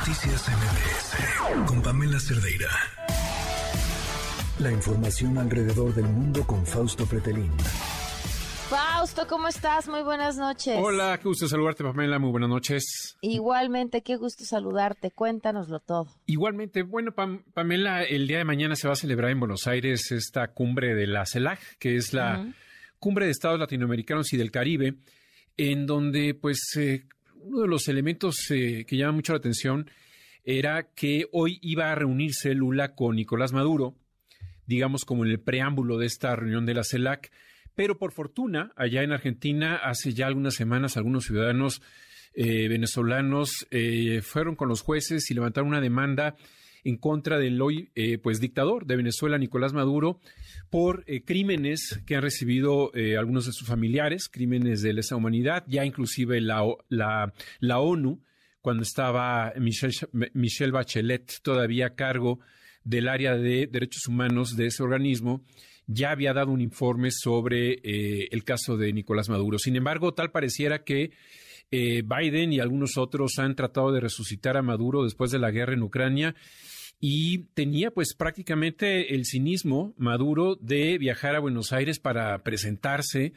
Noticias MBS con Pamela Cerdeira. La información alrededor del mundo con Fausto Pretelín. Fausto, ¿cómo estás? Muy buenas noches. Hola, qué gusto saludarte, Pamela. Muy buenas noches. Igualmente, qué gusto saludarte. Cuéntanoslo todo. Igualmente, bueno, Pamela, el día de mañana se va a celebrar en Buenos Aires esta cumbre de la CELAC, que es la cumbre de estados latinoamericanos y del Caribe, en donde, pues, eh, uno de los elementos eh, que llama mucho la atención era que hoy iba a reunirse Lula con Nicolás Maduro, digamos como en el preámbulo de esta reunión de la CELAC, pero por fortuna, allá en Argentina, hace ya algunas semanas, algunos ciudadanos eh, venezolanos eh, fueron con los jueces y levantaron una demanda en contra del hoy pues dictador de Venezuela, Nicolás Maduro, por crímenes que han recibido algunos de sus familiares, crímenes de lesa humanidad, ya inclusive la, la, la ONU cuando estaba Michelle, Bachelet todavía a cargo del área de derechos humanos de ese organismo, ya había dado un informe sobre eh, el caso de Nicolás Maduro. Sin embargo, tal pareciera que eh, Biden y algunos otros han tratado de resucitar a Maduro después de la guerra en Ucrania y tenía pues prácticamente el cinismo Maduro de viajar a Buenos Aires para presentarse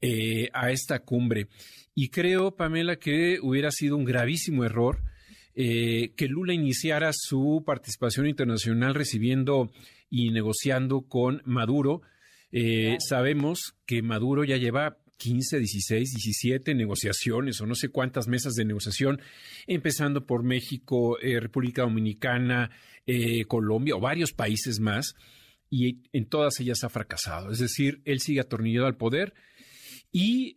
eh, a esta cumbre. Y creo, Pamela, que hubiera sido un gravísimo error eh, que Lula iniciara su participación internacional recibiendo y negociando con Maduro. Eh, sabemos que Maduro ya lleva 15, 16, 17 negociaciones o no sé cuántas mesas de negociación, empezando por México, eh, República Dominicana, Colombia o varios países más, y en todas ellas ha fracasado. Es decir, él sigue atornillado al poder y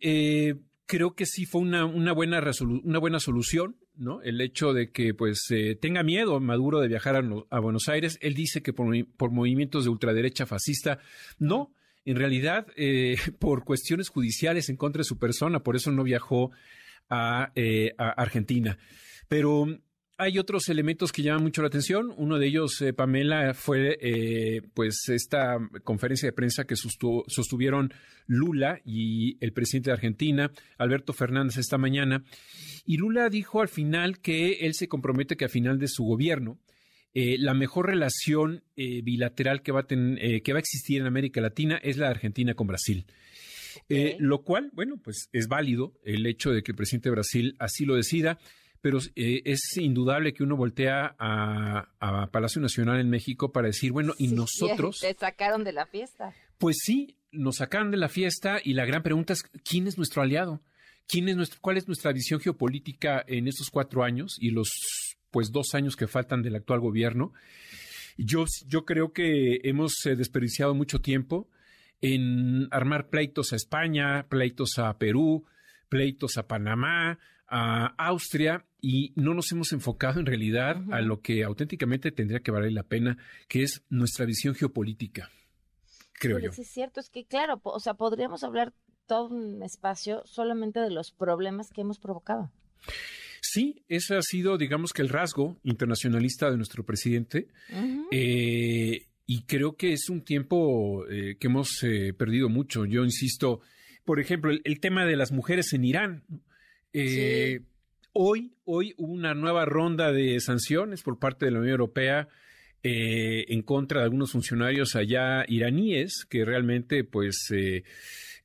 creo que sí fue una, una, buena, una buena solución, ¿no? El hecho de que pues eh, tenga miedo Maduro de viajar a, Buenos Aires. Él dice que por, movimientos de ultraderecha fascista, no. En realidad, eh, por cuestiones judiciales en contra de su persona, por eso no viajó a, eh, Argentina. Pero hay otros elementos que llaman mucho la atención. Uno de ellos, eh, Pamela, fue eh, pues esta conferencia de prensa que sostuvieron Lula y el presidente de Argentina, Alberto Fernández, esta mañana. Y Lula dijo al final que él se compromete que a final de su gobierno eh, la mejor relación bilateral que va, a que va a existir en América Latina es la de Argentina con Brasil. lo cual, bueno, pues es válido el hecho de que el presidente de Brasil así lo decida pero eh, es indudable que uno voltea a, Palacio Nacional en México para decir, bueno, y nosotros... Te sacaron de la fiesta. Pues sí, nos sacaron de la fiesta y la gran pregunta es, ¿quién es nuestro aliado? ¿Quién es nuestro, ¿Cuál es nuestra visión geopolítica en estos cuatro años y los pues dos años que faltan del actual gobierno? Yo, yo creo que hemos eh, desperdiciado mucho tiempo en armar pleitos a España, pleitos a Perú, pleitos a Panamá, a Austria y no nos hemos enfocado en realidad a lo que auténticamente tendría que valer la pena, que es nuestra visión geopolítica, creo yo. es cierto, es que claro, o sea, podríamos hablar todo un espacio solamente de los problemas que hemos provocado. Sí, ese ha sido, digamos que el rasgo internacionalista de nuestro presidente. Eh, y creo que es un tiempo eh, que hemos eh, perdido mucho. Yo insisto, por ejemplo, el, tema de las mujeres en Irán. Eh, hoy, hoy hubo una nueva ronda de sanciones por parte de la Unión Europea eh, en contra de algunos funcionarios allá iraníes que realmente pues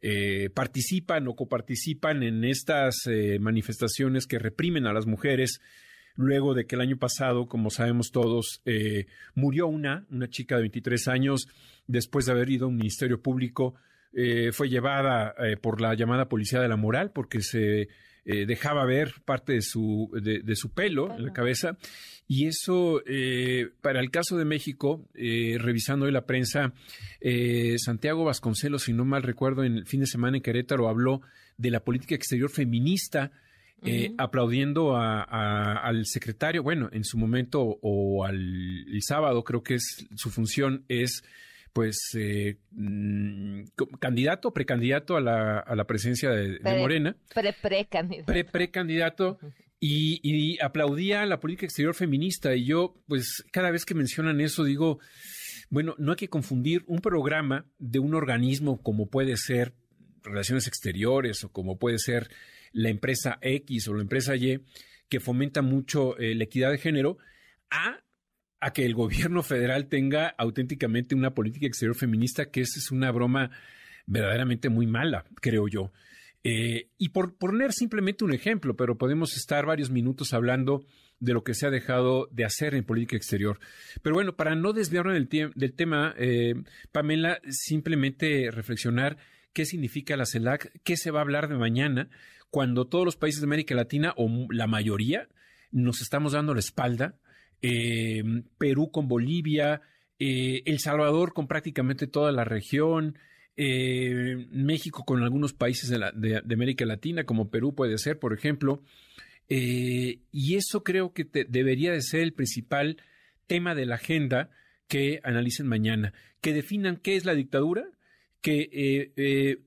eh, participan o coparticipan en estas manifestaciones que reprimen a las mujeres luego de que el año pasado, como sabemos todos, murió una, una chica de 23 años después de haber ido a un ministerio público, fue llevada por la llamada policía de la moral porque se eh, dejaba ver parte de su, de, su pelo en la cabeza. Y eso, eh, para el caso de México, eh, revisando hoy la prensa, Santiago Vasconcelos, si no mal recuerdo, en el fin de semana en Querétaro habló de la política exterior feminista. aplaudiendo al secretario, bueno, en su momento o al el sábado creo que es su función es pues eh, mm, candidato, precandidato a la, a la presidencia de, Morena. Pre-precandidato. Pre-precandidato. Y, y, aplaudía la política exterior feminista. Y yo, pues, cada vez que mencionan eso, digo, bueno, no hay que confundir un programa de un organismo como puede ser Relaciones Exteriores o como puede ser la empresa X o la empresa Y que fomenta mucho la equidad de género, a a que el gobierno federal tenga auténticamente una política exterior feminista, que esa es una broma verdaderamente muy mala, creo yo. Eh, y por poner simplemente un ejemplo, pero podemos estar varios minutos hablando de lo que se ha dejado de hacer en política exterior. Pero bueno, para no desviarme del, del tema, eh, Pamela, simplemente reflexionar qué significa la CELAC, qué se va a hablar de mañana, cuando todos los países de América Latina, o la mayoría, nos estamos dando la espalda eh, Perú con Bolivia, eh, El Salvador con prácticamente toda la región, eh, México con algunos países de, América Latina, como Perú puede ser, por ejemplo. y eso creo que debería de ser el principal tema de la agenda que analicen mañana, que definan qué es la dictadura, que,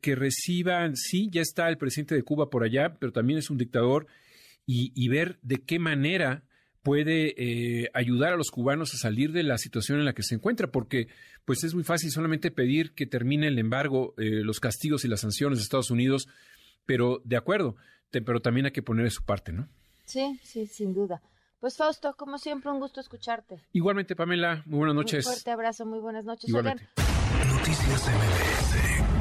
que reciban, sí, ya está el presidente de Cuba por allá, pero también es un dictador, y ver de qué manera puede eh, ayudar a los cubanos a salir de la situación en la que se encuentra, porque pues es muy fácil solamente pedir que termine el embargo, eh, los castigos y las sanciones de Estados Unidos, pero de acuerdo, pero también hay que poner de su parte, ¿no? Sí, sí, sin duda. Pues Fausto, como siempre, un gusto escucharte. Igualmente, Pamela, muy buenas noches. Un fuerte abrazo, muy buenas noches. Noticias MBS